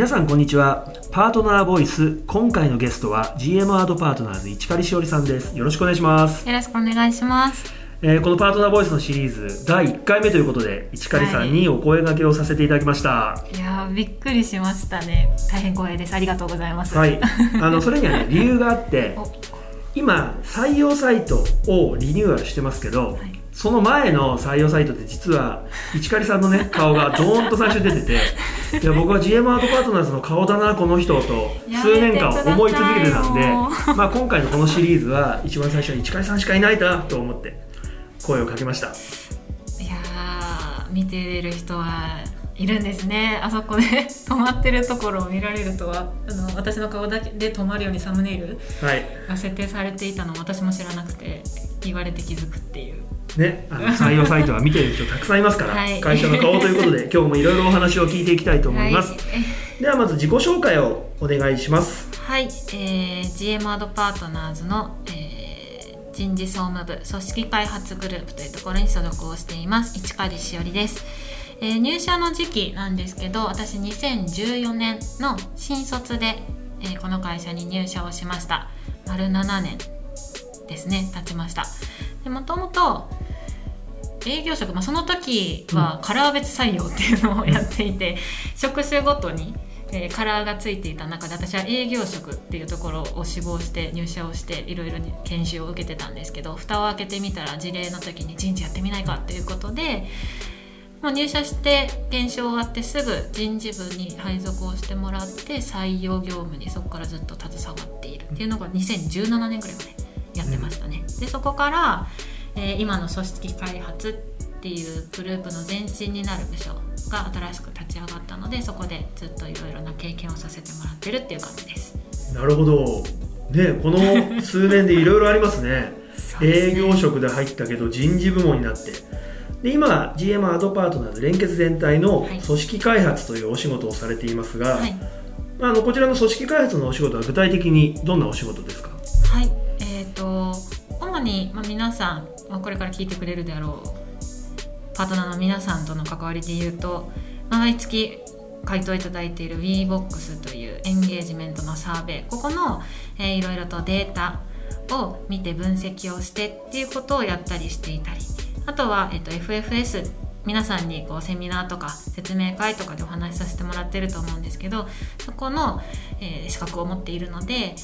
皆さんこんにちはパートナーボイス今回のゲストは GM アートパートナーズ市狩しおりさんですよろしくお願いします、よろしくお願いします。えーこのパートナーボイスのシリーズ第1回目ということで市狩さんにお声掛けをさせていただきましたいやーびっくりしましたね。大変光栄です。ありがとうございます。はい、あの それにはね理由があってお今採用サイトをリニューアルしてますけど、はいその前の採用サイトって実は市狩さんのね顔がドーンと最初に出てて いや僕は GM アートパートナーズの顔だなこの人と数年間思い続けてたんで まあ今回のこのシリーズは一番最初に市狩さんしかいないなと思って声をかけましたいやー見てる人はいるんですね。あそこで 止まってるところを見られるとはあの私の顔だけで止まるようにサムネイルはいが設定されていたのを私も知らなくて言われて気づくっていう。ね、あの 採用サイトは見てる人たくさんいますから、はい。会社の顔ということで 今日もいろいろお話を聞いていきたいと思います、はい。ではまず自己紹介をお願いします。はい、えー、GM アドパートナーズの、えー人事総務部組織開発グループというところに所属をしています市狩しおりです、えー入社の時期なんですけど私2014年の新卒で、えーこの会社に入社をしました。丸7年ですね経ちました。でもともと営業職、まあ、その時はカラー別採用っていうのをやっていて、職種ごとに、えーカラーがついていた中で私は営業職っていうところを志望して入社をしていろいろに研修を受けてたんですけど蓋を開けてみたら事例の時に人事やってみないかっていうことでもう入社して研修終わってすぐ人事部に配属をしてもらって採用業務にそこからずっと携わっているっていうのが2017年ぐらいまでやってましたね。でそこから、えー今の組織開発っていうグループの前身になる部署が新しく立ち上がったのでそこでずっといろいろな経験をさせてもらってるっていう感じです。なるほど。ねこの数年でいろいろありま すね。営業職で入ったけど人事部門になって。で今 GM アドパートナーズ連結全体のはい組織開発というお仕事をされていますが、はい。まああのこちらの組織開発のお仕事は具体的にどんなお仕事ですか？皆さん、まあ、これから聞いてくれるであろうパートナーの皆さんとの関わりで言うと、毎月回答いただいている WeBox というエンゲージメントのサーベイここの、えーいろいろとデータを見て分析をしてっていうことをやったりしていたりあとは、えー、と FFS 皆さんにこうセミナーとか説明会とかでお話しさせてもらってると思うんですけどそこの、えー資格を持っているので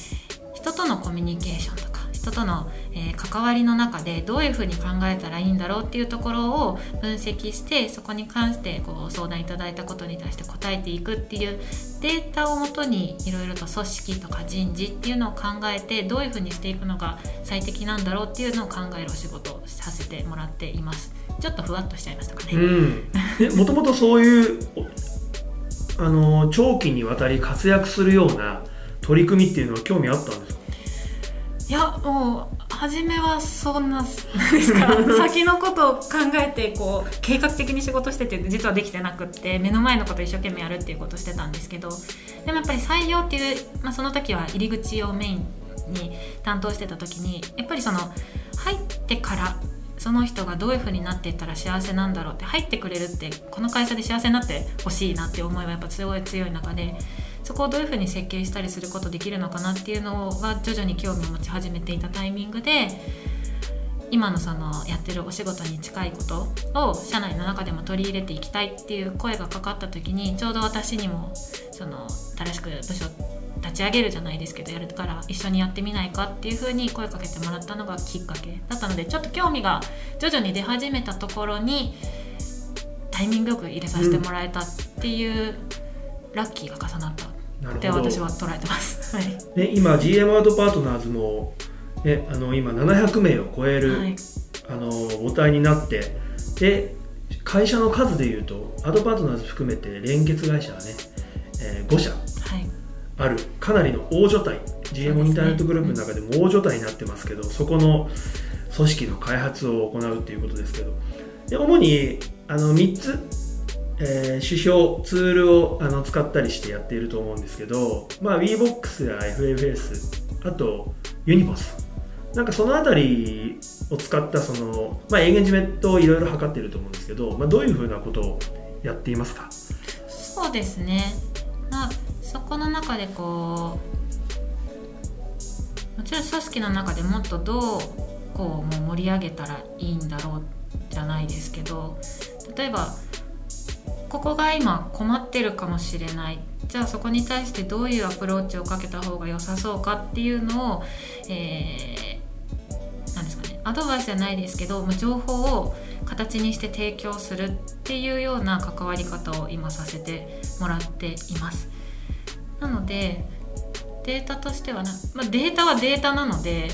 人とのコミュニケーションと人との、えー関わりの中でどういうふうに考えたらいいんだろうっていうところを分析してそこに関してこう相談いただいたことに対して答えていくっていうデータをもとにいろいろと組織とか人事っていうのを考えてどういうふうにしていくのが最適なんだろうっていうのを考えるお仕事をさせてもらっています。ちょっとふわっとしちゃいましたかね、うん。もともとそういうあの長期にわたり活躍するような取り組みっていうのは興味あったんですか？いやもう初めはそんななんですか。先のことを考えてこう計画的に仕事してて実はできてなくって目の前のことを一生懸命やるっていうことをしてたんですけどでもやっぱり採用っていう、まあ、その時は入り口をメインに担当してた時にやっぱりその入ってからその人がどういう風になっていったら幸せなんだろうって入ってくれるってこの会社で幸せになってほしいなって思いはやっぱすごい強い中でそこをどういうふうに設計したりすることできるのかなっていうのが徐々に興味を持ち始めていたタイミングで今のそのやってるお仕事に近いことを社内の中でも取り入れていきたいっていう声がかかった時にちょうど私にもその新しく部署立ち上げるじゃないですけどやるから一緒にやってみないかっていうふうに声かけてもらったのがきっかけだったのでちょっと興味が徐々に出始めたところにタイミングよく入れさせてもらえたっていう、ラッキーが重なった。って私は捉えてます。はい。ね、今 GM アートパートナーズも、ね、あの今700名を超える、はい。あの母体になってで会社の数でいうとアドパートナーズ含めて連結会社はね、えー5社はい。あるかなりの大所帯 GM インターネットグループの中でも大所帯になってますけどそこの組織の開発を行うっていうことですけどで主にあの3つ、えー指標ツールをあの使ったりしてやっていると思うんですけど、まあ、WeBox や FFS あと Unibos なんかそのあたりを使ったその、まあ、エンゲージメントをいろいろ測ってると思うんですけど、まあ、どういうふうなことをやっていますか？そうですね。なそこの中でこうもちろん組織の中でもっとどうこうもう盛り上げたらいいんだろうじゃないですけど例えばここが今困ってるかもしれない。じゃあそこに対してどういうアプローチをかけた方が良さそうかっていうのを、えー、ですかね。アドバイスじゃないですけど情報を形にして提供するっていうような関わり方を今させてもらっています。なのでデータとしてはな、まあ、データはデータなので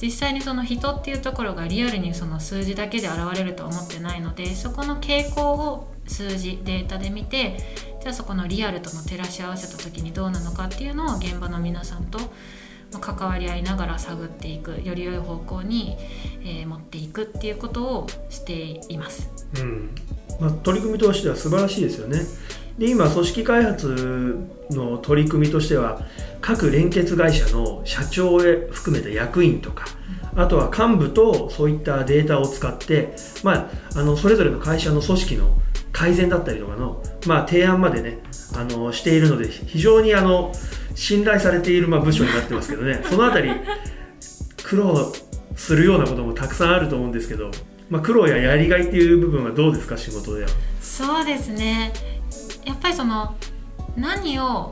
実際にその人っていうところがリアルにその数字だけで現れるとは思ってないのでそこの傾向を数字データで見てじゃあそこのリアルとの照らし合わせた時にどうなのかっていうのを現場の皆さんと関わり合いながら探っていくより良い方向に、えー、持っていくっていうことをしています。うんまあ、取り組みとしては素晴らしいですよね。で今組織開発の取り組みとしては各連結会社の社長へ含めた役員とかあとは幹部とそういったデータを使って、まあ、あのそれぞれの会社の組織の改善だったりとかの、まあ、提案までねあのしているので非常にあの信頼されている、まあ、部署になってますけどね そのあたり苦労するようなこともたくさんあると思うんですけど、まあ、苦労ややりがいっていう部分はどうですか仕事では？そうですねやっぱりその何を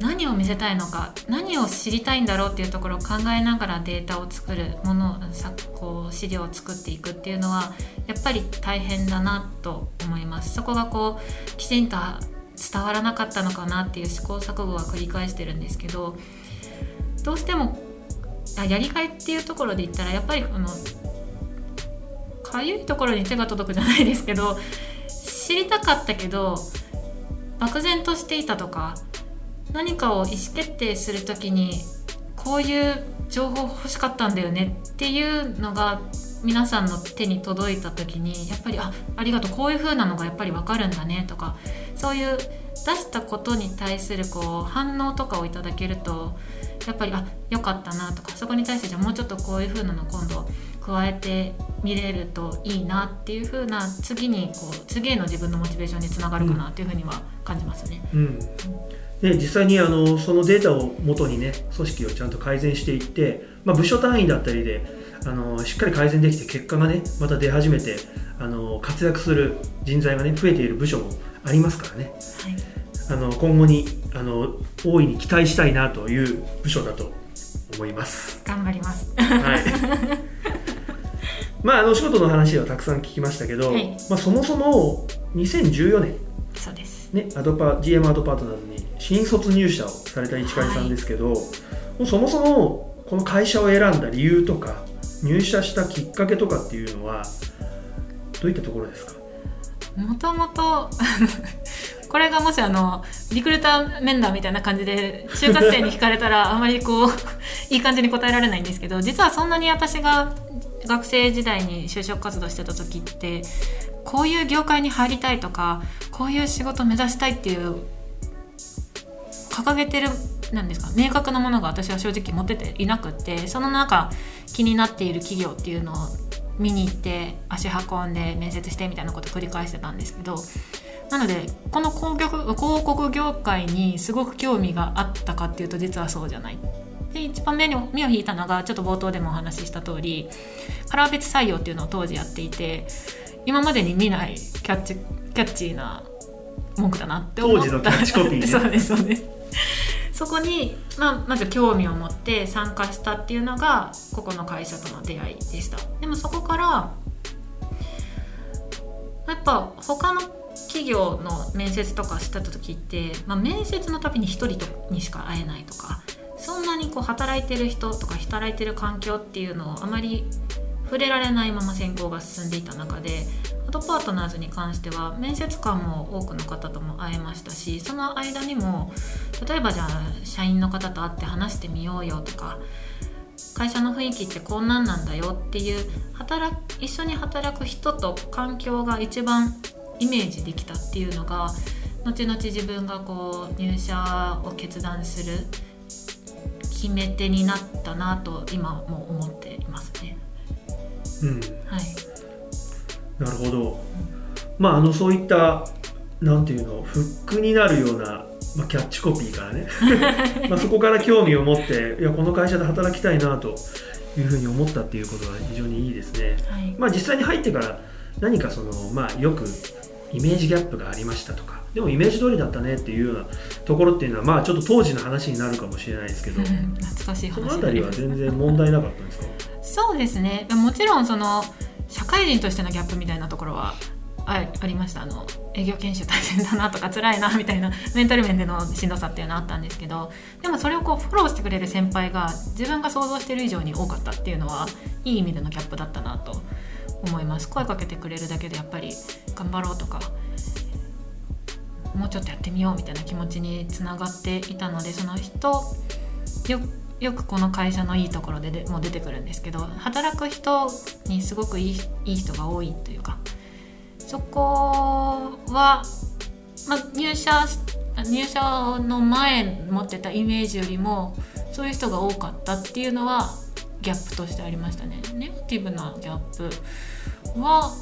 何を見せたいのか何を知りたいんだろうっていうところを考えながらデータを作るものさこう資料を作っていくっていうのはやっぱり大変だなと思います。そこがこうきちんと伝わらなかったのかなっていう試行錯誤は繰り返してるんですけどどうしてもやりがいっていうところで言ったらやっぱりこのかゆいところに手が届くじゃないですけど知りたかったけど漠然としていたとか何かを意思決定する時にこういう情報欲しかったんだよねっていうのが皆さんの手に届いた時にやっぱりあありがとうこういう風なのがやっぱり分かるんだねとかそういう出したことに対するこう反応とかをいただけるとやっぱりあ良かったなとかそこに対してじゃあもうちょっとこういう風なの今度加えて見れるといいなっていう風な次にこう次への自分のモチベーションにつながるかなっていう風には感じますね。うん、うんね、実際にあのそのデータをもとにね組織をちゃんと改善していって、まあ、部署単位だったりであのしっかり改善できて結果がねまた出始めてあの活躍する人材がね増えている部署もありますからね、はい、あの今後にあの大いに期待したいなという部署だと思います。頑張ります。はい。まああのお仕事の話はたくさん聞きましたけど、はい、まあ、そもそも2014年そうです。ねアドパ GM アドパートナーズに新卒入社をされた市狩さんですけど、はい、もうそもそもこの会社を選んだ理由とか入社したきっかけとかっていうのはどういったところですか？もともと これがもしあのリクルーター面談みたいな感じで就活生に聞かれたら あまりこういい感じに答えられないんですけど実はそんなに私が学生時代に就職活動してた時ってこういう業界に入りたいとかこういう仕事を目指したいっていう掲げてるなんですか明確なものが私は正直持ってていなくってその中気になっている企業っていうのを見に行って足運んで面接してみたいなことを繰り返してたんですけどなのでこの広告広告業界にすごく興味があったかっていうと実はそうじゃない。で一番目に目を引いたのがちょっと冒頭でもお話しした通りカラー別採用っていうのを当時やっていて今までに見ないキャッチキャッチーな文句だなって思った。当時のキャッチコピー、ね、そうですそうです そこに、まあ、まず興味を持って参加したっていうのがここの会社との出会いでした。でもそこからやっぱ他の企業の面接とかした時って、まあ、面接のたびに1人にしか会えないとかそんなにこう働いてる人とか働いてる環境っていうのをあまり触れられないまま選考が進んでいた中でートパートナーズに関しては面接官も多くの方とも会えましたしその間にも例えばじゃあ社員の方と会って話してみようよとか会社の雰囲気ってこんなんなんだよっていう働一緒に働く人と環境が一番イメージできたっていうのが後々自分がこう入社を決断する決め手になったなと今も思っていますね。うん、はい。なるほど、まああのそういったなんていうのフックになるようなまあ、キャッチコピーからね。まあそこから興味を持っていやこの会社で働きたいなというふうに思ったっていうことは非常にいいですね。はい。まあ、実際に入ってから何かその、まあ、よくイメージギャップがありましたとかでもイメージ通りだったねっていうようなところっていうのはまあちょっと当時の話になるかもしれないですけど。懐かしいその話あたりは全然問題なかったんですか？そうですね。もちろんその社会人としてのギャップみたいなところはあありました。あの営業研修大変だなとか辛いなみたいな メンタル面でのしんどさっていうのはあったんですけどでもそれをこうフォローしてくれる先輩が自分が想像してる以上に多かったっていうのはいい意味でのギャップだったなと思います。声かけてくれるだけでやっぱり頑張ろうとかもうちょっとやってみようみたいな気持ちにつながっていたのでその人よよくこの会社のいいところででもう出てくるんですけど働く人にすごくいいいい人が多いというかそこは、まあ、入社し入社の前持ってたイメージよりもそういう人が多かったっていうのはギャップとしてありましたね。ネガティブなギャップは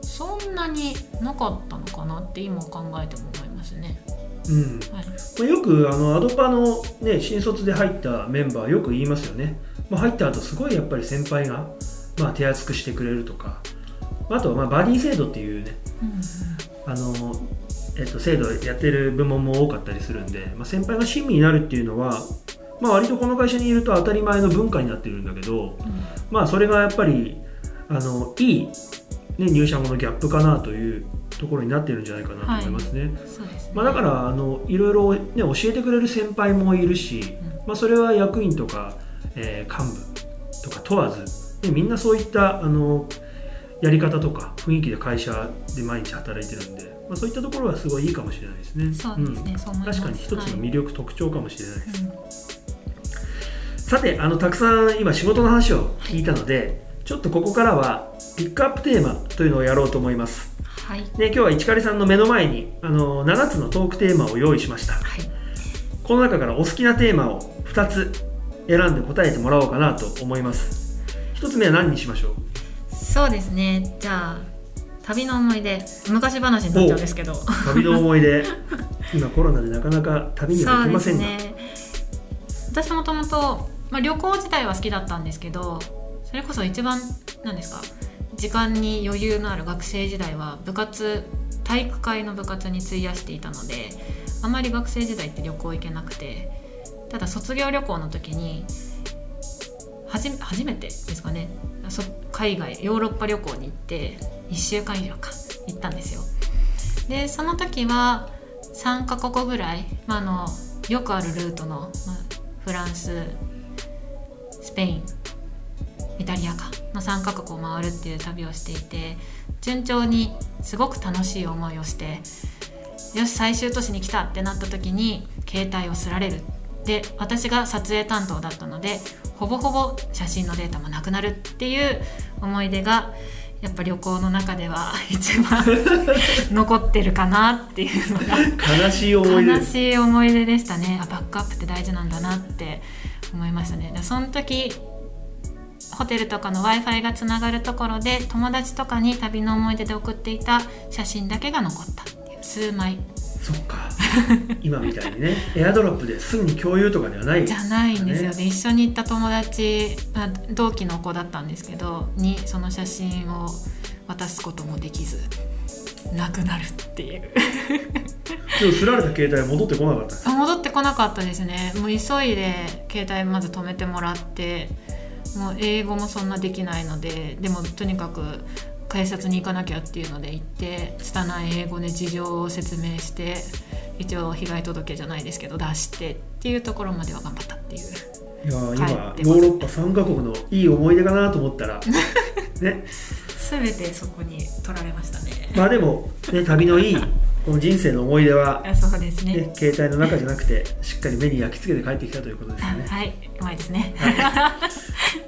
そんなになかったのかなって今考えても思いますね。うん。はい、まあよくあのアドパの、ね、新卒で入ったメンバーよく言いますよね、まあ、入った後すごいやっぱり先輩が、まあ、手厚くしてくれるとかあとはまあバディ制度っていうねあの、えっと、制度やってる部門も多かったりするんで、まあ、先輩が親身になるっていうのは、まあ、割とこの会社にいると当たり前の文化になってるんだけど、まあ、それがやっぱりあのいい、ね、入社後のギャップかなというところになってるんじゃないかなと思いますね。そうですね。まあ、だからあのいろいろ、ね、教えてくれる先輩もいるし、まあ、それは役員とか、えー幹部とか問わず、ね、みんなそういったあのやり方とか雰囲気で会社で毎日働いてるんで、まあ、そういったところはすごいいいかもしれないですね。そうですね、そう思います確かに一つの魅力、特徴かもしれないです。うんさてあのたくさん今仕事の話を聞いたのでちょっとここからはピックアップテーマというのをやろうと思います。はいで今日は市狩さんの目の前にあの7つのトークテーマを用意しました。はいこの中からお好きなテーマを2つ選んで答えてもらおうかなと思います1つ目は何にしましょう？そうですね。じゃあ旅の思い出昔話になっちゃうんですけど。旅の思い出。今コロナでなかなか旅には行けませんが、ね。私もともとまあ旅行自体は好きだったんですけどそれこそ一番なんですか時間に余裕のある学生時代は部活体育会の部活に費やしていたのであまり学生時代って旅行行けなくてただ卒業旅行の時にはじ初めてですかね。そ海外ヨーロッパ旅行に行って1週間以上か行ったんですよ。でその時は3カ国ぐらい、まあ、のよくあるルートの、まあ、フランススペインイタリアかの3カ国を回るっていう旅をしていて順調にすごく楽しい思いをしてよし最終都市に来たってなった時に携帯をすられる。で私が撮影担当だったのでほぼほぼ写真のデータもなくなるっていう思い出がやっぱ旅行の中では 一番 残ってるかなっていうのが悲しい思い出。悲しい思い出でしたね。あバックアップって大事なんだなって思いましたね。でその時ホテルとかの w i f i がつながるところで友達とかに旅の思い出で送っていた写真だけが残ったっていう数枚そっか。今みたいにね。エアドロップですぐに共有とかではない。じゃないんですよね。ね一緒に行った友達あ同期の子だったんですけどにその写真を渡すこともできずなくなるっていう。でもすられた携帯は戻ってこなかったんですあ戻ってこなかったですね。もう急いで携帯まず止めてもらってもう英語もそんなできないのででもとにかく警察に行かなきゃっていうので行って拙い英語で事情を説明して一応被害届じゃないですけど出してっていうところまでは頑張ったっていう。いやー今ヨーロッパ3カ国のいい思い出かなと思ったら ね。全てそこに取られましたね。まあでも、ね、旅のいいこの人生の思い出は、あそうですね。ね、携帯の中じゃなくてしっかり目に焼き付けて帰ってきたということですよね。はい、うまいですね。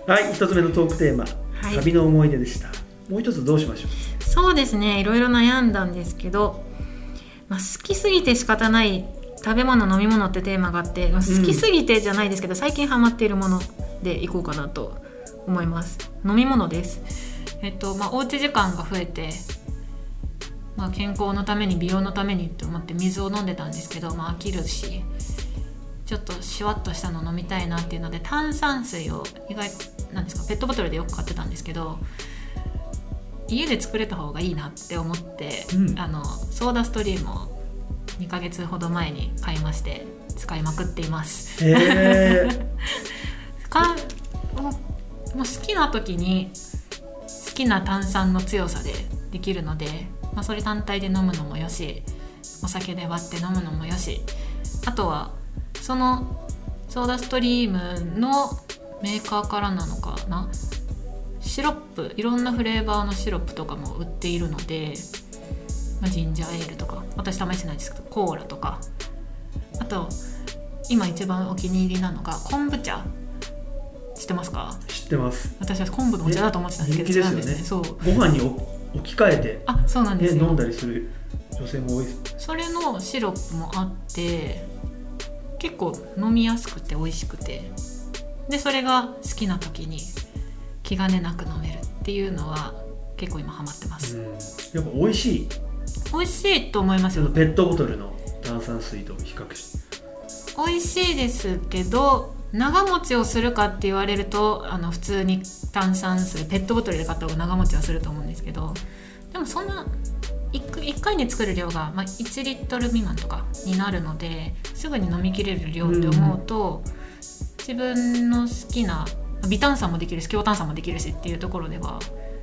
はい一つ目のトークテーマ、はい。旅の思い出でしたもう一つどうしましょう？そうですね、いろいろ悩んだんですけど、まあ、好きすぎて仕方ない食べ物飲み物ってテーマがあって、まあ好きすぎてじゃないですけど、最近ハマっているものでいこうかなと思います。飲み物です。えっとまあ、おうち時間が増えてまあ、健康のために美容のためにって思って水を飲んでたんですけど、まあ、飽きるしちょっとシュワッとしたの飲みたいなっていうので炭酸水を意外なんですかペットボトルでよく買ってたんですけど家で作れた方がいいなって思って、うん。あのソーダストリームを2ヶ月ほど前に買いまして使いまくっています。へえ かもうもう好きな時に好きな炭酸の強さでできるので、まあ、それ単体で飲むのもよしお酒で割って飲むのもよしあとはそのソーダストリームのメーカーからなのかな？シロップいろんなフレーバーのシロップとかも売っているので、まあ、ジンジャーエールとか私試してないですけどコーラとか。あと今一番お気に入りなのが昆布茶。知ってますか？知ってます。私は昆布のお茶だと思ってたんですけどですね。人そう。ご飯にお置き換えて、あそうなんです飲んだりする女性も多いです。それのシロップもあって結構飲みやすくて美味しくて。でそれが好きな時に気兼ねなく飲めるっていうのは結構今ハマってます、うん。やっぱ美味しい。美味しいと思いますよ。ペットボトルの炭酸水と比較して。美味しいですけど長持ちをするかって言われるとあの普通に炭酸水ペットボトルで買った方が長持ちはすると思うんですけどでもそんな 1, 回に作る量が、まあ、1リットル未満とかになるのですぐに飲みきれる量って思うと、自分の好きな微炭酸もできるし強炭酸もできるしっていうところでは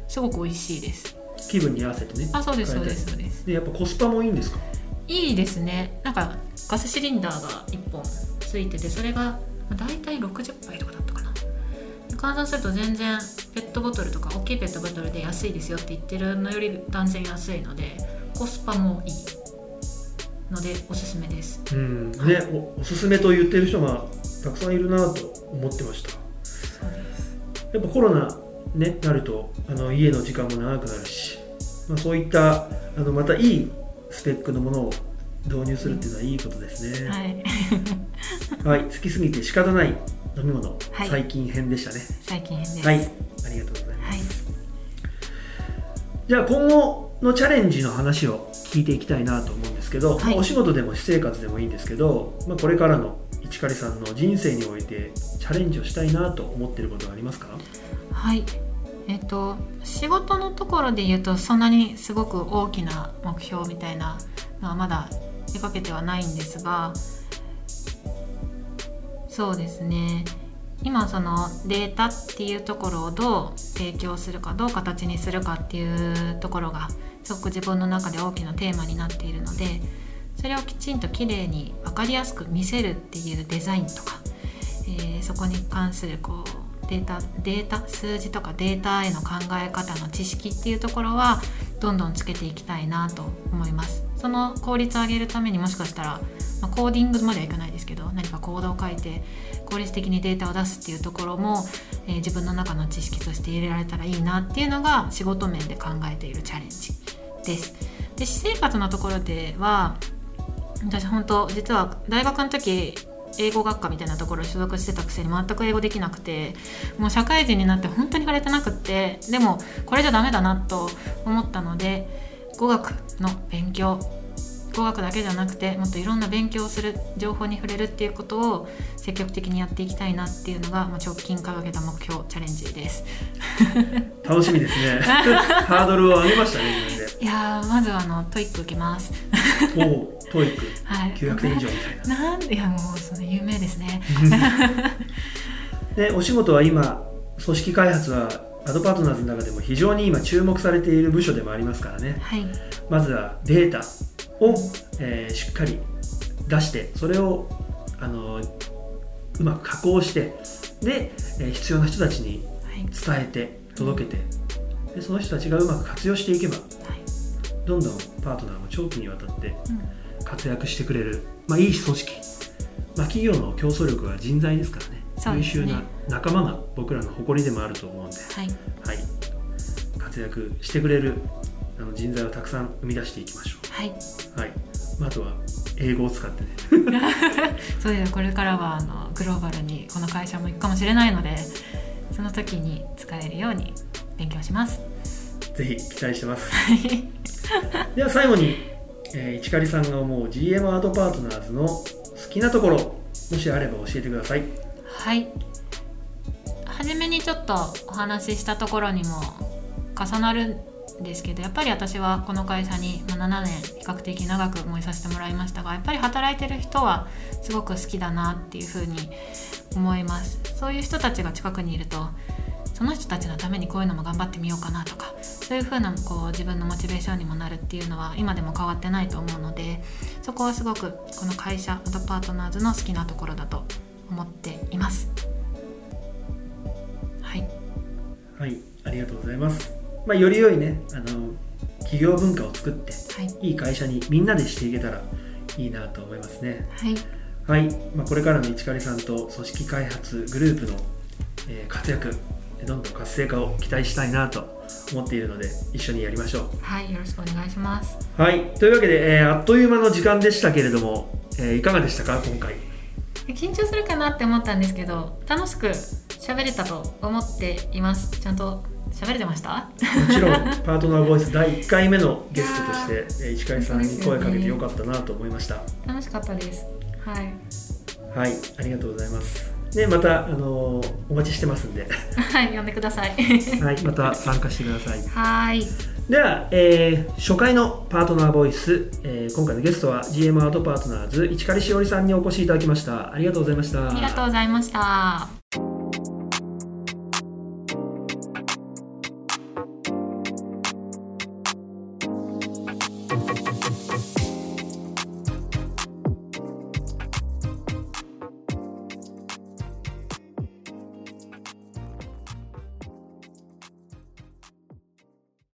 すごく美味しいです。気分に合わせてね。あそうですそうですそうです。でやっぱコスパもいいんですか？いいですね。なんかガスシリンダーが1本ついててそれがまあ大体60杯とかだったかな。で換算すると全然ペットボトルとか大きいペットボトルで安いですよって言ってるのより断然安いのでコスパもいいのでおすすめです。うん。ねおおすすめと言ってる人がたくさんいるなと思ってましたやっぱコロナねなるとあの家の時間も長くなるし、まあ、そういったあのまたいいスペックのものを導入するっていうのはいいことですね。はい。はい、好きすぎて仕方ない飲み物、はい。最近編でしたね。最近編です。はいありがとうございます、はい。じゃあ今後のチャレンジの話を聞いていきたいなと思うんですけど、はい。まあお仕事でも私生活でもいいんですけど、まあ、これからの市刈さんの人生においてチャレンジをしたいなと思ってることはありますか？はい。えっと仕事のところで言うとそんなにすごく大きな目標みたいなのはまだ出かけてはないんですがそうですね。今そのデータっていうところをどう提供するかどう形にするかっていうところがすごく自分の中で大きなテーマになっているのでそれをきちんときれいに分かりやすく見せるっていうデザインとか、えーそこに関するこうデータデータ数字とかデータへの考え方の知識っていうところはどんどんつけていきたいなと思います。その効率を上げるためにもしかしたら、まあ、コーディングまではいかないですけど何かコードを書いて効率的にデータを出すっていうところも、えー自分の中の知識として入れられたらいいなっていうのが仕事面で考えているチャレンジです。で私生活のところでは私本当実は大学の時英語学科みたいなところに所属してたくせに全く英語できなくてもう社会人になって本当に触れてなくってでもこれじゃダメだなと思ったので語学の勉強語学だけじゃなくてもっといろんな勉強をする情報に触れるっていうことを積極的にやっていきたいなっていうのがまあ直近掲げた目標チャレンジです。楽しみですね。ハードルを上げましたね自分で。いやーまずはあの TOEIC受けます。おお TOEIC。はい。900点以上みたいな。なんでいやもうその有名ですね。でお仕事は今組織開発はアドパートナーズの中でも非常に今注目されている部署でもありますからね。はい。まずはデータを、えーしっかり出してそれをあのうまく加工してで、えー必要な人たちにはい。伝えて届けてでその人たちがうまく活用していけばはい。どんどんパートナーも長期にわたってうん。活躍してくれる、まあ、いい組織、まあ、企業の競争力は人材ですからね優秀な仲間が僕らの誇りでもあると思うんで、はい。はい、活躍してくれるあの人材をたくさん生み出していきましょはい、う、はい。まあ、あとは英語を使ってね。そうですこれからはあのグローバルにこの会社も行くかもしれないのでその時に使えるように勉強します。ぜひ期待してます。では最後に、えー、市刈さんが思う GM アートパートナーズの好きなところもしあれば教えてくださいはい。初めにちょっとお話ししたところにも重なるんですけどやっぱり私はこの会社に7年比較的長く思いさせてもらいましたがやっぱり働いてる人はすごく好きだなっていうふうに思います。そういう人たちが近くにいるとその人たちのためにこういうのも頑張ってみようかなとかそういうふうなこう自分のモチベーションにもなるっていうのは今でも変わってないと思うのでそこはすごくこの会社アドパートナーズの好きなところだと思っています。はい。はい。ありがとうございます、まあ、より良いねあの企業文化を作ってはい。いい会社にみんなでしていけたらいいなと思いますね。はい。はい、まあ、これからの市刈さんと組織開発グループの、えー活躍どんどん活性化を期待したいなと思っているので一緒にやりましょはい。よろしくお願いします。うはい。というわけで、えーあっという間の時間でしたけれども、えーいかがでしたか今回？緊張するかなって思ったんですけど楽しく喋れたと思っています。ちゃんと喋れてました？もちろん パートナーボイス第1回目のゲストとして、えー市刈さんに声かけてよかったなと思いました。楽しかったです。はい。はいありがとうございます。ねまた、あのーお待ちしてますんで。はい呼んでください。はいまた参加してください。はいでは、えー初回のパートナーボイス、えー今回のゲストは GM アートパートナーズ市狩しおりさんにお越しいただきました。ありがとうございました。ありがとうございました。